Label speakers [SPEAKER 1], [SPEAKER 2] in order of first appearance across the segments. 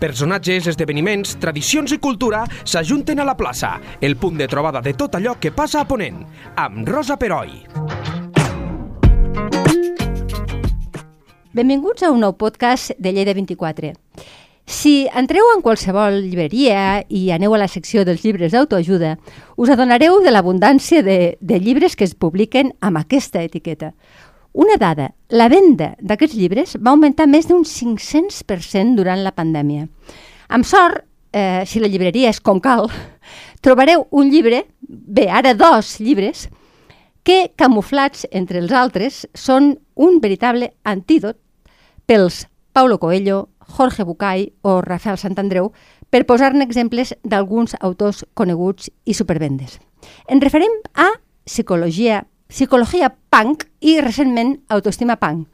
[SPEAKER 1] Personatges, esdeveniments, tradicions i cultura s'ajunten a la plaça, el punt de trobada de tot allò que passa a Ponent, amb Rosa Peroi.
[SPEAKER 2] Benvinguts a un nou podcast de Lleida 24. Si entreu en qualsevol llibreria i aneu a la secció dels llibres d'autoajuda, us adonareu de l'abundància de, de llibres que es publiquen amb aquesta etiqueta. Una dada, la venda d'aquests llibres va augmentar més d'un 500% durant la pandèmia. Amb sort, eh, si la llibreria és com cal, trobareu un llibre, bé, ara dos llibres, que, camuflats entre els altres, són un veritable antídot pels Paulo Coelho, Jorge Bucay o Rafael Santandreu, per posar-ne exemples d'alguns autors coneguts i supervendes. En referim a psicologia, psicologia punk i recentment autoestima punk,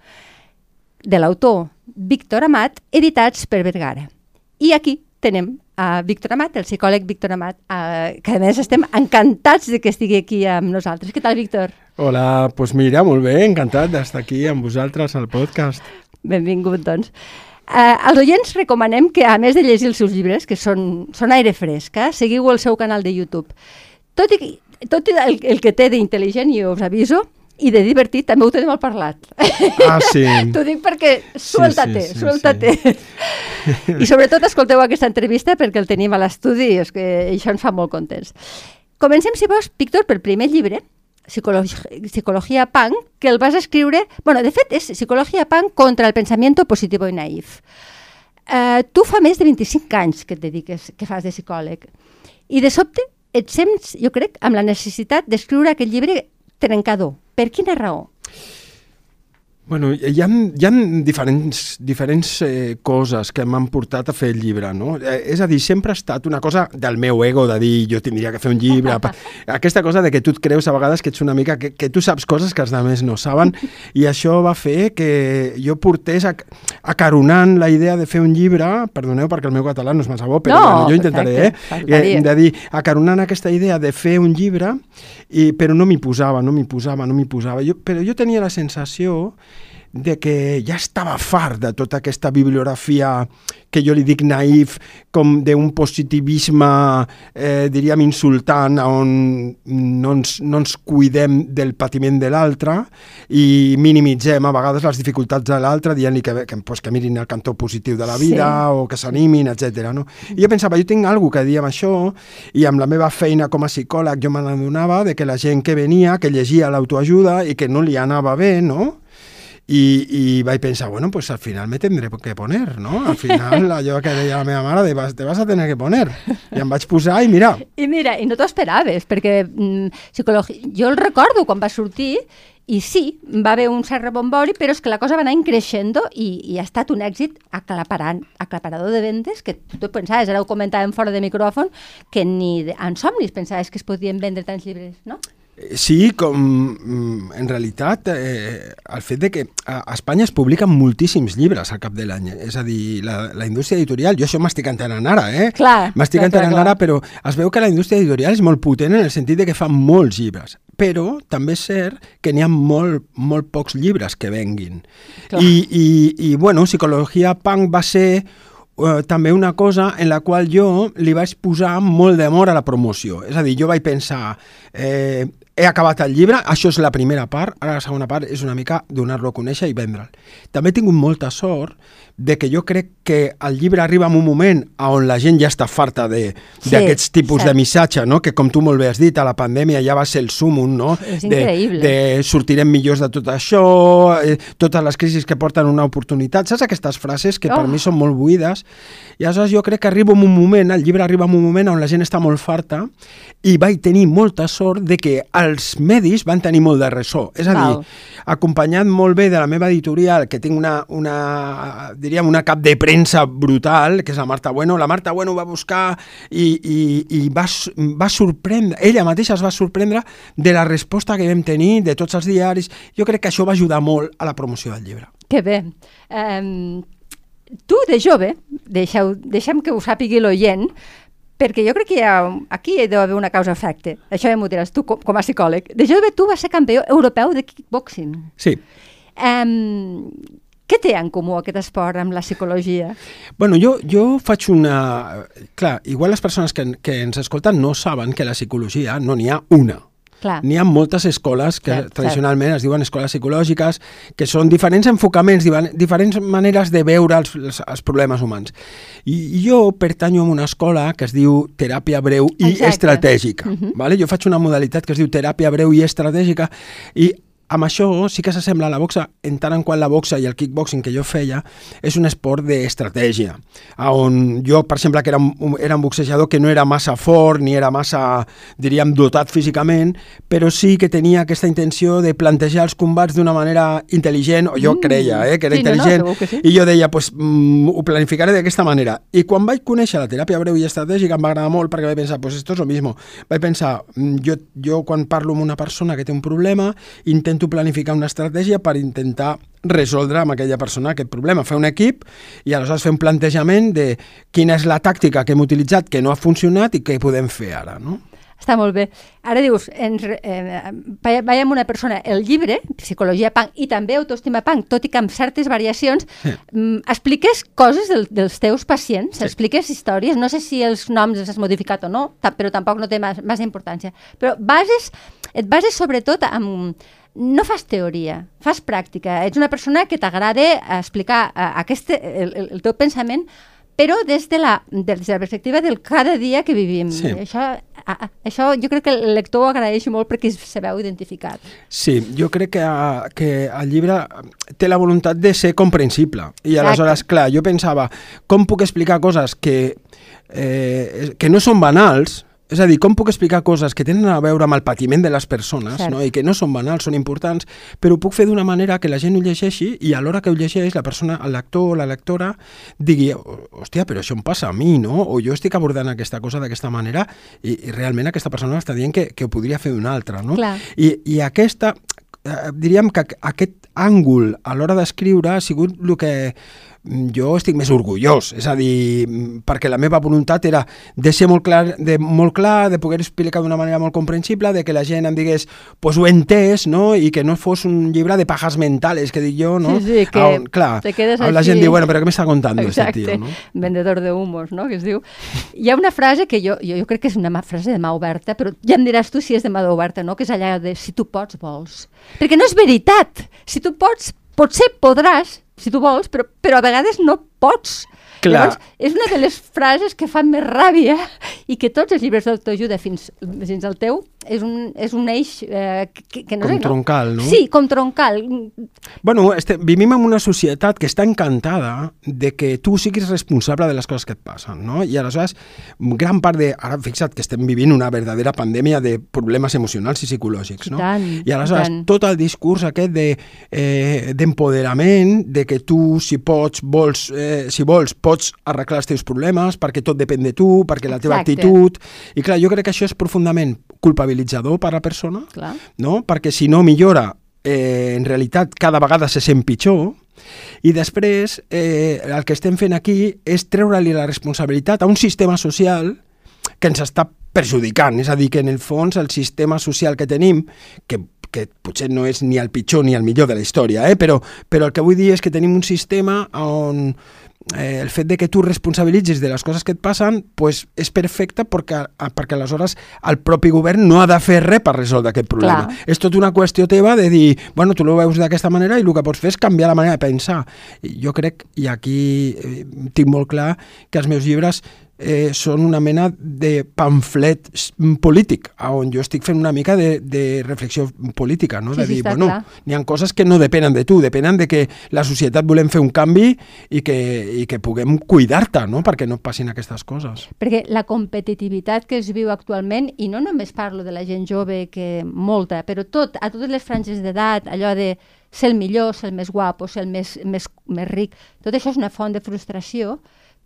[SPEAKER 2] de l'autor Víctor Amat, editats per Vergara. I aquí tenem a Víctor Amat, el psicòleg Víctor Amat, eh, que a més estem encantats de que estigui aquí amb nosaltres. Què tal, Víctor?
[SPEAKER 3] Hola, doncs pues mira, molt bé, encantat d'estar aquí amb vosaltres al podcast.
[SPEAKER 2] Benvingut, doncs. Uh, als oients recomanem que, a més de llegir els seus llibres, que són, són aire fresc, eh, seguiu el seu canal de YouTube. Tot i, tot i el, el que té d'intel·ligent, i us aviso, i de divertit també ho tenim al parlat.
[SPEAKER 3] Ah, sí.
[SPEAKER 2] T'ho dic perquè suelta-te, sí, sí, sí, suelta-te. Sí. I sobretot escolteu aquesta entrevista perquè el tenim a l'estudi i que això ens fa molt contents. Comencem, si vols, Víctor, pel primer llibre, Psicologia, Psicologia Punk, que el vas escriure... bueno, de fet, és Psicologia Punk contra el pensamiento positivo i naïf. Uh, tu fa més de 25 anys que et dediques, que fas de psicòleg. I de sobte et sents, jo crec, amb la necessitat d'escriure aquest llibre trencador. Per quina raó?
[SPEAKER 3] Bueno, hi ha, hi ha diferents, diferents eh, coses que m'han portat a fer el llibre, no? Eh, és a dir, sempre ha estat una cosa del meu ego, de dir jo tindria que fer un llibre, aquesta cosa de que tu et creus a vegades que ets una mica, que, que tu saps coses que els altres no saben, i això va fer que jo portés a, acaronant la idea de fer un llibre, perdoneu perquè el meu català no és massa bo, però
[SPEAKER 2] No,
[SPEAKER 3] bueno, jo intentaré,
[SPEAKER 2] perfecte,
[SPEAKER 3] eh? De dir, acaronant aquesta idea de fer un llibre, i, però no m'hi posava, no m'hi posava, no m'hi posava. Jo, però jo tenia la sensació de que ja estava fart de tota aquesta bibliografia que jo li dic naïf, com d'un positivisme, eh, diríem, insultant, on no ens, no ens cuidem del patiment de l'altre i minimitzem a vegades les dificultats de l'altre dient-li que, que, pues, que mirin el cantó positiu de la vida
[SPEAKER 2] Sí.
[SPEAKER 3] o que s'animin, etc. No? I jo pensava, jo tinc alguna que dir amb això i amb la meva feina com a psicòleg jo me n'adonava de que la gent que venia, que llegia l'autoajuda i que no li anava bé, no? I, i vaig pensar, bueno, pues al final me tendré que poner, ¿no? Al final, allò que deia la meva mare, de vas, te vas a tener que poner. I em vaig posar i mira,
[SPEAKER 2] I mira, i no t'ho esperaves, perquè mm, psicologia... jo el recordo quan va sortir i sí, va haver un cert rebombori, però és que la cosa va anar creixent i, i ha estat un èxit aclaparant, aclaparador de vendes, que tu pensaves, ara ho comentàvem fora de micròfon, que ni en somnis pensaves que es podien vendre tants llibres, no?
[SPEAKER 3] Sí, com mm, en realitat eh, el fet de que a Espanya es publiquen moltíssims llibres al cap de l'any, és a dir, la, la indústria editorial, jo això m'estic enterant ara, eh? M'estic enterant ara, però es veu que la indústria editorial és molt potent en el sentit de que fa molts llibres, però també és cert que n'hi ha molt, molt pocs llibres que venguin.
[SPEAKER 2] Clar.
[SPEAKER 3] I, i, I, bueno, Psicologia Punk va ser eh, també una cosa en la qual jo li vaig posar molt d'amor a la promoció. És a dir, jo vaig pensar, eh, he acabat el llibre, això és la primera part, ara la segona part és una mica donar-lo a conèixer i vendre'l. També he tingut molta sort de que jo crec que el llibre arriba en un moment on la gent ja està farta de-
[SPEAKER 2] Sí,
[SPEAKER 3] d'aquests tipus
[SPEAKER 2] cert.
[SPEAKER 3] de missatge, no? que com tu molt bé has dit, a la pandèmia ja va ser el súmum, no?
[SPEAKER 2] És
[SPEAKER 3] de,
[SPEAKER 2] increïble.
[SPEAKER 3] de sortirem millors de tot això, eh, totes les crisis que porten una oportunitat, saps aquestes frases que
[SPEAKER 2] Oh.
[SPEAKER 3] per mi són molt buides? I aleshores jo crec que arriba en un moment, el llibre arriba en un moment on la gent està molt farta i vaig tenir molta sort de que els medis van tenir molt de ressò. És a
[SPEAKER 2] Val.
[SPEAKER 3] dir, acompanyat molt bé de la meva editorial, que tinc una, una diríem, una cap de premsa brutal, que és la Marta Bueno. La Marta Bueno va buscar i, i, i va, va sorprendre, ella mateixa es va sorprendre de la resposta que vam tenir de tots els diaris. Jo crec que això va ajudar molt a la promoció del llibre.
[SPEAKER 2] Que bé. Um, tu, de jove, deixeu, deixem que ho sàpigui l'oient, perquè jo crec que hi ha, aquí hi deu haver una causa-efecte. Això ja m'ho diràs tu com, com a psicòleg. De jove tu vas ser campió europeu de kickboxing.
[SPEAKER 3] Sí,
[SPEAKER 2] Um, Què té en comú aquest esport amb la psicologia?
[SPEAKER 3] Bueno, jo, jo faig una... Clar, igual les persones que, que ens escolten no saben que la psicologia no n'hi ha una.
[SPEAKER 2] Clar.
[SPEAKER 3] N'hi ha moltes escoles que
[SPEAKER 2] Cert,
[SPEAKER 3] tradicionalment es diuen escoles psicològiques, que són diferents enfocaments, diferents maneres de veure els, els, els problemes humans. I, jo pertanyo a una escola que es diu teràpia breu i
[SPEAKER 2] Exacte.
[SPEAKER 3] estratègica. vale? Jo faig una modalitat que es diu teràpia breu i estratègica i amb això sí que s'assembla a la boxa, en tant en quant la boxa i el kickboxing que jo feia és un esport d'estratègia, on jo, per exemple, que era un, era un boxejador que no era massa fort ni era massa, diríem, dotat físicament, però sí que tenia aquesta intenció de plantejar els combats d'una manera intel·ligent, o jo
[SPEAKER 2] Mm.
[SPEAKER 3] creia eh, que era
[SPEAKER 2] Sí, no, no,
[SPEAKER 3] intel·ligent,
[SPEAKER 2] segur que sí.
[SPEAKER 3] i jo deia, pues, mm, ho planificaré d'aquesta manera. I quan vaig conèixer la teràpia breu i estratègica em va agradar molt perquè vaig pensar, pues esto es lo mismo. Vaig pensar, mm, jo, jo quan parlo amb una persona que té un problema, intento planificar una estratègia per intentar resoldre amb aquella persona aquest problema, fer un equip i aleshores fer un plantejament de quina és la tàctica que hem utilitzat que no ha funcionat i què podem fer ara, no?
[SPEAKER 2] Està molt bé. Ara dius, ens, eh, veiem una persona, el llibre, Psicologia Punk, i també Autoestima Punk, tot i que amb certes variacions,
[SPEAKER 3] Sí.
[SPEAKER 2] mm, expliques coses del, dels teus pacients, expliques històries, no sé si els noms els has modificat o no, però tampoc no té mas- massa importància. Però bases, et bases sobretot amb... No fas teoria, fas pràctica. Ets una persona que t'agrada explicar eh, aquest, el, el, el teu pensament però des de, la, des de la perspectiva del cada dia que vivim.
[SPEAKER 3] Sí.
[SPEAKER 2] Això, a, a, això jo crec que el lector ho agraeix molt perquè se veu identificat.
[SPEAKER 3] Sí, jo crec que, a, que el llibre té la voluntat de ser comprensible. I
[SPEAKER 2] Exacte.
[SPEAKER 3] aleshores, clar, jo pensava, com puc explicar coses que, eh, que no són banals, és a dir, com puc explicar coses que tenen a veure amb el patiment de les persones
[SPEAKER 2] Cert.
[SPEAKER 3] no? i que no són banals, són importants, però ho puc fer d'una manera que la gent ho llegeixi i a l'hora que ho llegeix la persona, el lector o la lectora digui, hòstia, però això em passa a mi, no? O jo estic abordant aquesta cosa d'aquesta manera i, i realment aquesta persona està dient que, que ho podria fer d'una altra, no?
[SPEAKER 2] Clar.
[SPEAKER 3] I, i aquesta, eh, diríem que aqu- aquest àngul a l'hora d'escriure ha sigut el que jo estic més orgullós, és a dir, perquè la meva voluntat era de ser molt clar, de, molt clar, de poder explicar d'una manera molt comprensible, de que la gent em digués, pues ho he entès, no?, i que no fos un llibre de pajas mentales, que dic jo, no?
[SPEAKER 2] Sí, sí, que
[SPEAKER 3] on, clar,
[SPEAKER 2] te quedes
[SPEAKER 3] on la
[SPEAKER 2] així.
[SPEAKER 3] gent diu, bueno, però què m'està contant aquest tio, no?
[SPEAKER 2] vendedor de humos, no?, que es diu. Hi ha una frase que jo, jo, jo crec que és una frase de mà oberta, però ja em diràs tu si és de mà oberta, no?, que és allà de si tu pots, vols. Perquè no és veritat. Si tu pots, potser podràs, si tu vols, però, però a vegades no pots.
[SPEAKER 3] Clar.
[SPEAKER 2] Llavors, és una de les frases que fan més ràbia i que tots els llibres d'autoajuda fins, fins al teu és un, és un eix eh, que, que no
[SPEAKER 3] Com
[SPEAKER 2] sé,
[SPEAKER 3] troncal, no?
[SPEAKER 2] Sí, com troncal.
[SPEAKER 3] Bueno, este, vivim en una societat que està encantada de que tu siguis responsable de les coses que et passen, no? I aleshores, gran part de... Ara, fixa't que estem vivint una verdadera pandèmia de problemes emocionals i psicològics,
[SPEAKER 2] I
[SPEAKER 3] no?
[SPEAKER 2] tant,
[SPEAKER 3] I aleshores,
[SPEAKER 2] i tant.
[SPEAKER 3] tot el discurs aquest de, eh, d'empoderament, de que tu, si pots, vols, eh, si vols, pots arreglar els teus problemes, perquè tot depèn de tu, perquè la teva
[SPEAKER 2] Exacte.
[SPEAKER 3] actitud... I clar, jo crec que això és profundament culpabilitzador per a la persona,
[SPEAKER 2] Clar.
[SPEAKER 3] no? perquè si no millora, eh, en realitat cada vegada se sent pitjor, i després eh, el que estem fent aquí és treure-li la responsabilitat a un sistema social que ens està perjudicant, és a dir, que en el fons el sistema social que tenim, que que potser no és ni el pitjor ni el millor de la història, eh? però, però el que vull dir és que tenim un sistema on eh, el fet de que tu responsabilitzis de les coses que et passen pues, és perfecte perquè, perquè aleshores el propi govern no ha de fer res per resoldre aquest problema.
[SPEAKER 2] Clar.
[SPEAKER 3] És tot una qüestió teva de dir, bueno, tu ho veus d'aquesta manera i el que pots fer és canviar la manera de pensar. Jo crec, i aquí eh, tinc molt clar, que els meus llibres eh, són una mena de pamflet polític, on jo estic fent una mica de, de reflexió política, no?
[SPEAKER 2] Sí,
[SPEAKER 3] de
[SPEAKER 2] sí,
[SPEAKER 3] dir,
[SPEAKER 2] està
[SPEAKER 3] bueno, n'hi ha coses que no depenen de tu, depenen de que la societat volem fer un canvi i que, i que puguem cuidar-te, no?, perquè no passin aquestes coses.
[SPEAKER 2] Perquè la competitivitat que es viu actualment, i no només parlo de la gent jove, que molta, però tot, a totes les franges d'edat, allò de ser el millor, ser el més guapo, ser el més, més, més ric, tot això és una font de frustració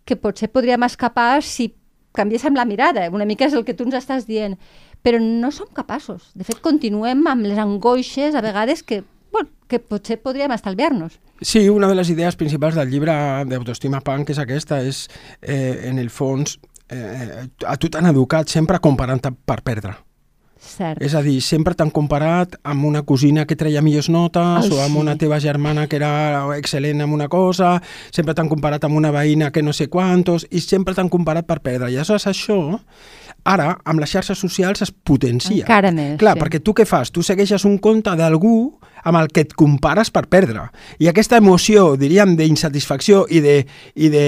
[SPEAKER 2] que potser podríem escapar si canviéssim la mirada. Una mica és el que tu ens estàs dient. Però no som capaços. De fet, continuem amb les angoixes, a vegades, que, bueno, que potser podríem estalviar-nos.
[SPEAKER 3] Sí, una de les idees principals del llibre d'autoestima punk és aquesta, és, eh, en el fons, eh, a tu t'han educat sempre comparant-te per perdre.
[SPEAKER 2] Cert.
[SPEAKER 3] És a dir, sempre t'han comparat amb una cosina que treia millors notes
[SPEAKER 2] Ai,
[SPEAKER 3] o amb
[SPEAKER 2] sí.
[SPEAKER 3] una teva germana que era excel·lent en una cosa, sempre t'han comparat amb una veïna que no sé quantos i sempre t'han comparat per perdre. I aleshores això, ara, amb les xarxes socials es potencia.
[SPEAKER 2] Encara més,
[SPEAKER 3] Clar,
[SPEAKER 2] sí.
[SPEAKER 3] perquè tu què fas? Tu segueixes un compte d'algú amb el que et compares per perdre. I aquesta emoció, diríem, d'insatisfacció i de, i de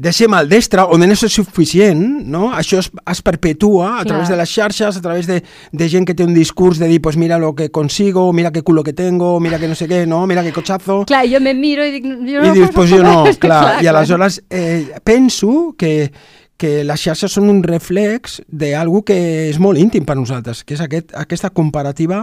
[SPEAKER 3] de ser maldestre o de no ser suficient, no? això es, es perpetua a
[SPEAKER 2] Clar.
[SPEAKER 3] través de les xarxes, a través de, de gent que té un discurs de dir, pues mira lo que consigo, mira qué culo que tengo, mira que no sé què, no? mira qué cochazo.
[SPEAKER 2] Clar, jo me miro i dic... Jo
[SPEAKER 3] I
[SPEAKER 2] no
[SPEAKER 3] dius,
[SPEAKER 2] poso
[SPEAKER 3] pues jo no,
[SPEAKER 2] res.
[SPEAKER 3] clar. I aleshores eh, penso que, que les xarxes són un reflex d'algú que és molt íntim per nosaltres, que és aquest, aquesta comparativa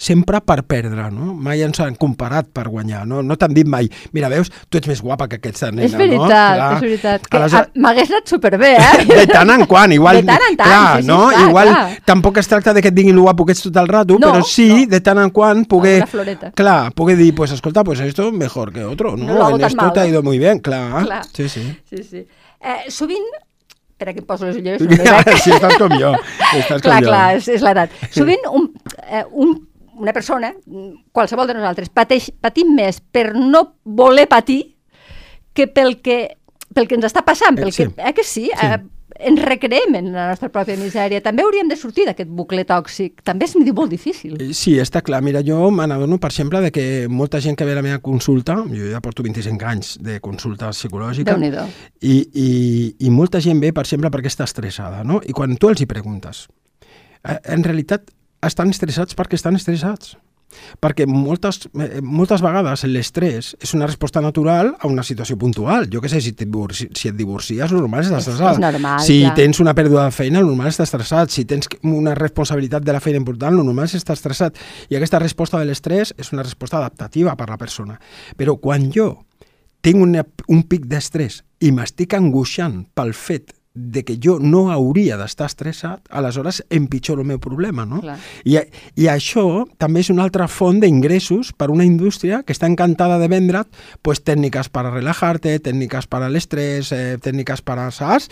[SPEAKER 3] sempre per perdre, no? Mai ens han comparat per guanyar, no? No t'han dit mai, mira, veus, tu ets més guapa que aquesta nena,
[SPEAKER 2] És
[SPEAKER 3] no?
[SPEAKER 2] veritat,
[SPEAKER 3] Clar.
[SPEAKER 2] és veritat. Que a- M'hagués anat superbé, eh?
[SPEAKER 3] de tant en quant, igual...
[SPEAKER 2] De tant en tant,
[SPEAKER 3] clar,
[SPEAKER 2] sí,
[SPEAKER 3] no?
[SPEAKER 2] clar,
[SPEAKER 3] igual
[SPEAKER 2] clar.
[SPEAKER 3] tampoc es tracta de que et diguin lo guapo que ets tot el rato,
[SPEAKER 2] No,
[SPEAKER 3] però sí,
[SPEAKER 2] no.
[SPEAKER 3] de tant en quant, poder... Clar, poder dir, pues escolta, pues esto mejor que otro, ¿no?
[SPEAKER 2] No
[SPEAKER 3] en esto
[SPEAKER 2] mal,
[SPEAKER 3] te ha
[SPEAKER 2] ¿no?
[SPEAKER 3] ido muy bien, clar.
[SPEAKER 2] Clar.
[SPEAKER 3] Sí, sí.
[SPEAKER 2] Sí, sí. Eh, sovint, espera que em poso les ulleres, veig.
[SPEAKER 3] sí, estàs com jo. Estàs
[SPEAKER 2] clar,
[SPEAKER 3] com jo.
[SPEAKER 2] clar, és, és l'edat. Sovint un, eh, un, una persona, qualsevol de nosaltres, pateix, patim més per no voler patir que pel que, pel que ens està passant. Pel
[SPEAKER 3] Eh, sí.
[SPEAKER 2] que, eh que sí?
[SPEAKER 3] Sí.
[SPEAKER 2] Eh, ens recreem en la nostra pròpia misèria. També hauríem de sortir d'aquest bucle tòxic. També és molt difícil.
[SPEAKER 3] Eh, Sí, està clar. Mira, jo me n'adono, per exemple, de que molta gent que ve a la meva consulta, jo ja porto 25 anys de consulta psicològica, i, i, i molta gent ve, per exemple, perquè està estressada, no? I quan tu els hi preguntes, eh, en realitat estan estressats perquè estan estressats. Perquè moltes, eh, moltes vegades l'estrès és una resposta natural a una situació puntual. Jo què sé, si, divorci, si et divorcies, normal estàs
[SPEAKER 2] És-
[SPEAKER 3] estressat.
[SPEAKER 2] és normal,
[SPEAKER 3] si
[SPEAKER 2] clar.
[SPEAKER 3] tens una pèrdua de feina, normal estàs estressat. Si tens una responsabilitat de la feina important, normal és estar estressat. I aquesta resposta de l'estrès és una resposta adaptativa per la persona. Però quan jo tinc una, un pic d'estrès i m'estic angoixant pel fet de que jo no hauria d'estar estressat, aleshores empitjoro el meu problema, no?
[SPEAKER 2] Clar.
[SPEAKER 3] I, I això també és una altra font d'ingressos per una indústria que està encantada de vendre't pues, tècniques per a relajar-te, tècniques per a l'estrès, eh, tècniques per a, saps?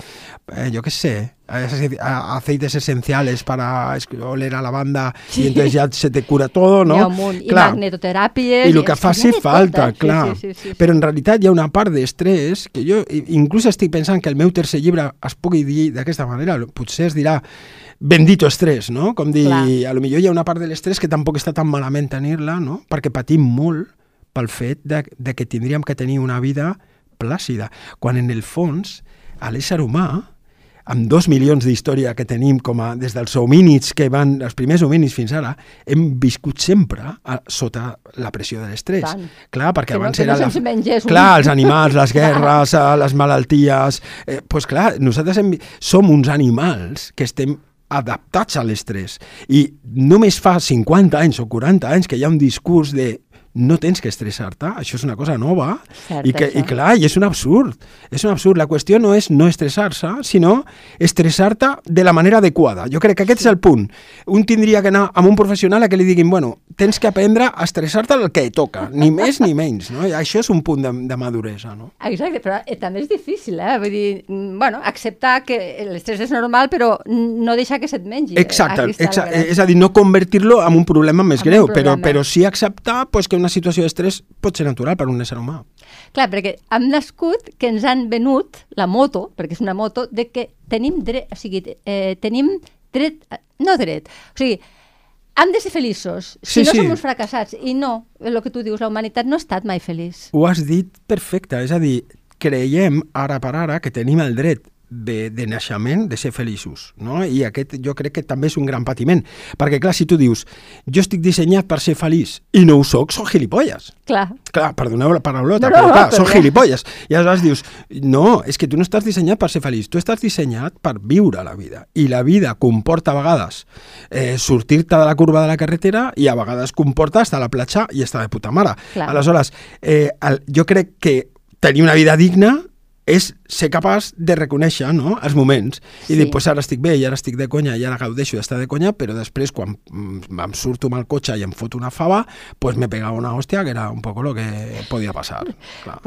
[SPEAKER 3] Eh, jo què sé, a- aceites esenciales para oler a lavanda
[SPEAKER 2] Sí.
[SPEAKER 3] y entonces ya se te cura todo, no?
[SPEAKER 2] Un munt. I magnetoteràpies...
[SPEAKER 3] I el que faci falta,
[SPEAKER 2] totes.
[SPEAKER 3] clar.
[SPEAKER 2] Sí, sí, sí, sí.
[SPEAKER 3] Però en realitat hi ha una part d'estrès que jo inclús estic pensant que el meu tercer llibre es pugui dir d'aquesta manera, potser es dirà bendito estrès, no? Com dir,
[SPEAKER 2] Clar.
[SPEAKER 3] a lo millor hi ha una part de l'estrès que tampoc està tan malament tenir-la, no? Perquè patim molt pel fet de, de que tindríem que tenir una vida plàcida, quan en el fons a l'ésser humà amb dos milions d'història que tenim com a, des dels homínids que van, els primers homínids fins ara, hem viscut sempre a, sota la pressió de l'estrès. Clar, perquè
[SPEAKER 2] Que no-
[SPEAKER 3] abans
[SPEAKER 2] no
[SPEAKER 3] era...
[SPEAKER 2] mengés un-
[SPEAKER 3] Clar, els animals, les guerres, eh, les malalties... Eh, pues clar, nosaltres hem, som uns animals que estem adaptats a l'estrès. I només fa 50 anys o 40 anys que hi ha un discurs de no tens que estressar-te, això és una cosa nova
[SPEAKER 2] Cert,
[SPEAKER 3] i, que,
[SPEAKER 2] això.
[SPEAKER 3] i clar, i és un absurd és un absurd, la qüestió no és no estressar-se sinó estressar-te de la manera adequada, jo crec que aquest és el punt un tindria que anar amb un professional a que li diguin, bueno, tens que aprendre a estressar-te el que toca, ni més ni menys no? I això és un punt de, de maduresa no?
[SPEAKER 2] Exacte, però eh, també és difícil, eh? Vull dir, mm, bueno, acceptar que l'estrès és normal, però no deixar que se't mengi.
[SPEAKER 3] Exacte,
[SPEAKER 2] Aquí està la
[SPEAKER 3] exa
[SPEAKER 2] gràcia.
[SPEAKER 3] és a dir, no convertir-lo en un problema més
[SPEAKER 2] En
[SPEAKER 3] greu, però,
[SPEAKER 2] problema.
[SPEAKER 3] però sí acceptar pues, que una situació d'estrès pot ser natural per un ésser humà.
[SPEAKER 2] Clar, perquè hem nascut que ens han venut la moto, perquè és una moto, de que tenim dret, o sigui, eh, tenim dret, no dret, o sigui, hem de ser feliços, si
[SPEAKER 3] Sí,
[SPEAKER 2] no
[SPEAKER 3] sí.
[SPEAKER 2] som uns fracassats. I no, el que tu dius, la humanitat no ha estat mai feliç.
[SPEAKER 3] Ho has dit perfecte, és a dir, creiem ara per ara que tenim el dret de, de naixement de ser feliços, no? I aquest jo crec que també és un gran patiment, perquè clar, si tu dius jo estic dissenyat per ser feliç i no ho soc, soc gilipolles.
[SPEAKER 2] Clar,
[SPEAKER 3] Clar, perdoneu la paraulota,
[SPEAKER 2] No, no,
[SPEAKER 3] però clar, soc
[SPEAKER 2] ja.
[SPEAKER 3] gilipolles. I aleshores dius, no, és que tu no estàs dissenyat per ser feliç, tu estàs dissenyat per viure la vida. I la vida comporta a vegades eh, sortir-te de la curva de la carretera i a vegades comporta estar a la platja i estar de puta mare.
[SPEAKER 2] Clar.
[SPEAKER 3] Aleshores, eh, el, jo crec que tenir una vida digna és ser capaç de reconèixer no? els moments i
[SPEAKER 2] Sí.
[SPEAKER 3] dir, pues ara estic bé i ara estic de conya i ara gaudeixo d'estar de conya, però després quan mm, em surto amb el cotxe i em foto una fava, pues me pegava una hòstia que era un poco lo que podia passar. Clar.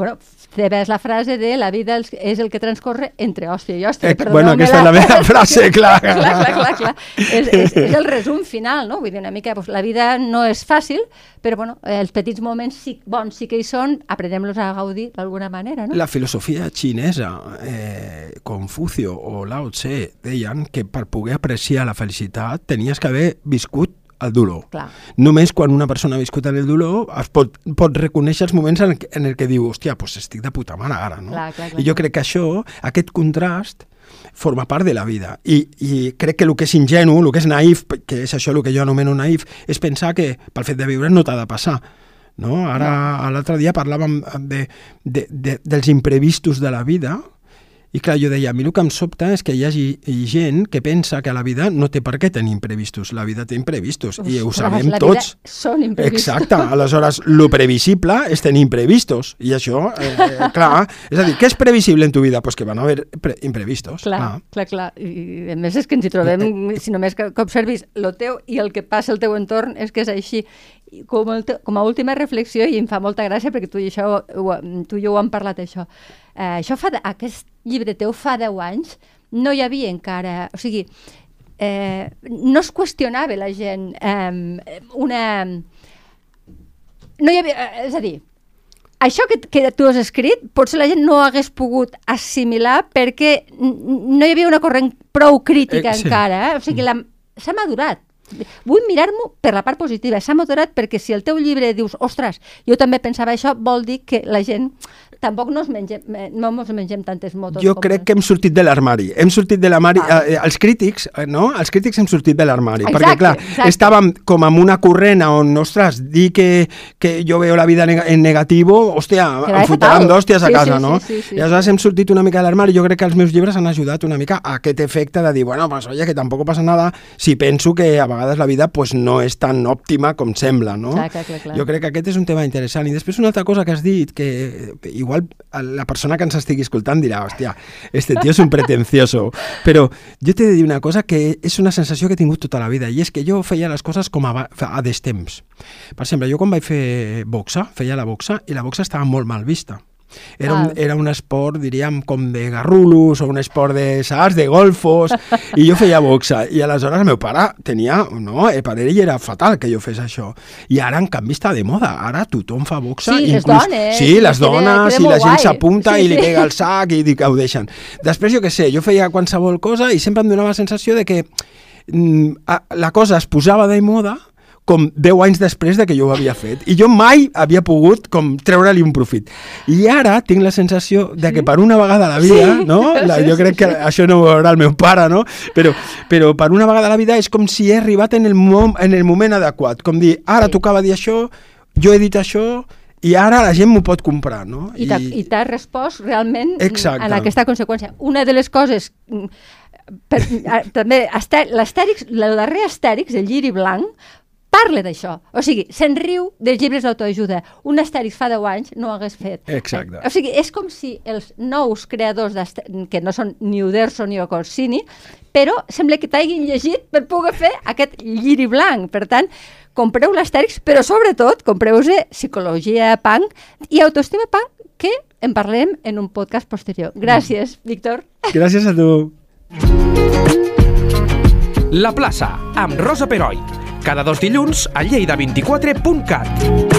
[SPEAKER 2] També és la frase de la vida és- el que transcorre entre hòstia i hòstia.
[SPEAKER 3] Eh, bueno, aquesta és la meva frase, clar.
[SPEAKER 2] clar, clar, clar, clar. És, és, és el resum final, no? Vull dir, una mica, doncs, la vida no és fàcil, però bueno, els petits moments sí, bons sí que hi són, aprenem-los a gaudir d'alguna manera, no?
[SPEAKER 3] La filosofia xinesa, eh, Confucio o Lao Tse, deien que per poder apreciar la felicitat tenies que haver viscut el dolor.
[SPEAKER 2] Clar.
[SPEAKER 3] Només quan una persona ha viscut en el dolor es pot, pot reconèixer els moments en, el que- en el que diu, hòstia, pues estic de puta mare ara, no?
[SPEAKER 2] Clar, clar, clar,
[SPEAKER 3] I jo crec que això, aquest contrast, forma part de la vida. I, I crec que el que és ingenu, el que és naïf, que és això el que jo anomeno naïf, és pensar que pel fet de viure no t'ha de passar. No? Ara, l'altre dia parlàvem de, de, de, dels imprevistos de la vida, i clar, jo deia, a mi el que em sobta és que hi hagi gent que pensa que la vida no té per què tenir imprevistos. La vida té imprevistos, i ho sabem
[SPEAKER 2] la vida
[SPEAKER 3] tots.
[SPEAKER 2] Són imprevistos.
[SPEAKER 3] Exacte, aleshores, lo previsible és tenir imprevistos, i això, eh, eh, clar, és a dir, què és previsible en tu vida? Pues que van haver pre imprevistos.
[SPEAKER 2] Clar, clar, clar. I a més és que ens hi trobem, si només que, observis el teu i el que passa al teu entorn és que és així. Com, el com a última reflexió, i em fa molta gràcia perquè tu i, això, ho, tu i jo ho hem parlat, això. Eh, això fa, aquest llibre teu fa 10 anys, no hi havia encara... O sigui, eh, no es qüestionava la gent eh, una... No hi havia... eh, És a dir, això que, que tu has escrit, potser la gent no hagués pogut assimilar perquè no hi havia una corrent prou crítica
[SPEAKER 3] Eh, sí.
[SPEAKER 2] encara. Eh? O sigui, s'ha madurat. Vull mirar-m'ho per la part positiva. S'ha madurat perquè si el teu llibre dius, ostres, jo també pensava això, vol dir que la gent tampoc no, es mengem, no ens mengem tantes motos.
[SPEAKER 3] Jo
[SPEAKER 2] com
[SPEAKER 3] crec que hem sortit de l'armari. Hem sortit de l'armari...
[SPEAKER 2] Ah.
[SPEAKER 3] Eh, els crítics, eh, no? Els crítics hem sortit de l'armari.
[SPEAKER 2] Exacte,
[SPEAKER 3] perquè, clar,
[SPEAKER 2] exacte.
[SPEAKER 3] estàvem com amb una corrent on, ostres, dir que, que jo veo la vida en negativo, hòstia, em fotran d'hòsties a
[SPEAKER 2] Sí,
[SPEAKER 3] casa,
[SPEAKER 2] sí,
[SPEAKER 3] no?
[SPEAKER 2] sí, sí, sí.
[SPEAKER 3] I aleshores hem sortit una mica de l'armari. Jo crec que els meus llibres han ajudat una mica a aquest efecte de dir, bueno, pues oye, que tampoc passa nada si penso que a vegades la vida pues, no és tan òptima com sembla, no?
[SPEAKER 2] Clar, clar, clar, clar.
[SPEAKER 3] Jo crec que aquest és un tema interessant. I després una altra cosa que has dit, que eh, igual la persona que ens estigui escoltant dirà, hòstia, este tío és un pretencioso. Però jo t'he de dir una cosa que és una sensació que he tingut tota la vida, i és que jo feia les coses com a, a destemps. Per exemple, jo quan vaig fer boxa, feia la boxa, i la boxa estava molt mal vista. Era un, era un esport, diríem, com de garrulos o un esport de, saps, de golfos, i jo feia boxa. I aleshores el meu pare tenia, no, eh, per ell era fatal que jo fes això. I ara, en canvi, està de moda. Ara tothom fa boxa.
[SPEAKER 2] Sí, les dones,
[SPEAKER 3] Sí,
[SPEAKER 2] sí,
[SPEAKER 3] les dones, i la gent s'apunta
[SPEAKER 2] Sí,
[SPEAKER 3] i li
[SPEAKER 2] sí.
[SPEAKER 3] pega el sac i que ho deixen. Després, jo què sé, jo feia qualsevol cosa i sempre em donava la sensació de que mm, la cosa es posava de moda com 10 anys després de que jo ho havia fet. I jo mai havia pogut com treure-li un profit. I ara tinc la sensació de que per una vegada a la vida,
[SPEAKER 2] Sí.
[SPEAKER 3] no? La, jo crec que això no ho veurà el meu pare, no? Però, però per una vegada a la vida és com si he arribat en el, mom, en el moment adequat. Com dir, ara
[SPEAKER 2] Sí.
[SPEAKER 3] tocava dir això, jo he dit això, i ara la gent m'ho pot comprar, no?
[SPEAKER 2] I i t'has respost realment
[SPEAKER 3] Exacte.
[SPEAKER 2] en aquesta conseqüència. Una de les coses, mm, per, a, també, Astè- l'Astèrix, el darrer Astèrix, el lliri blanc, parla d'això. O sigui, se'n riu dels llibres d'autoajuda. Un Astèrix fa 10 anys no ho hagués fet.
[SPEAKER 3] Exacte.
[SPEAKER 2] O sigui, és com si els nous creadors, que no són ni Uderzo ni Ocorsini, però sembla que t'hagin llegit per poder fer aquest lliri blanc. Per tant, compreu l'Astèrix, però sobretot compreu-vos Psicologia Punk i Autoestima Punk, que en parlem en un podcast posterior. Gràcies, Víctor.
[SPEAKER 3] Gràcies a tu.
[SPEAKER 1] La plaça, amb Rosa Peroi. Cada dos dilluns a lleida24.cat.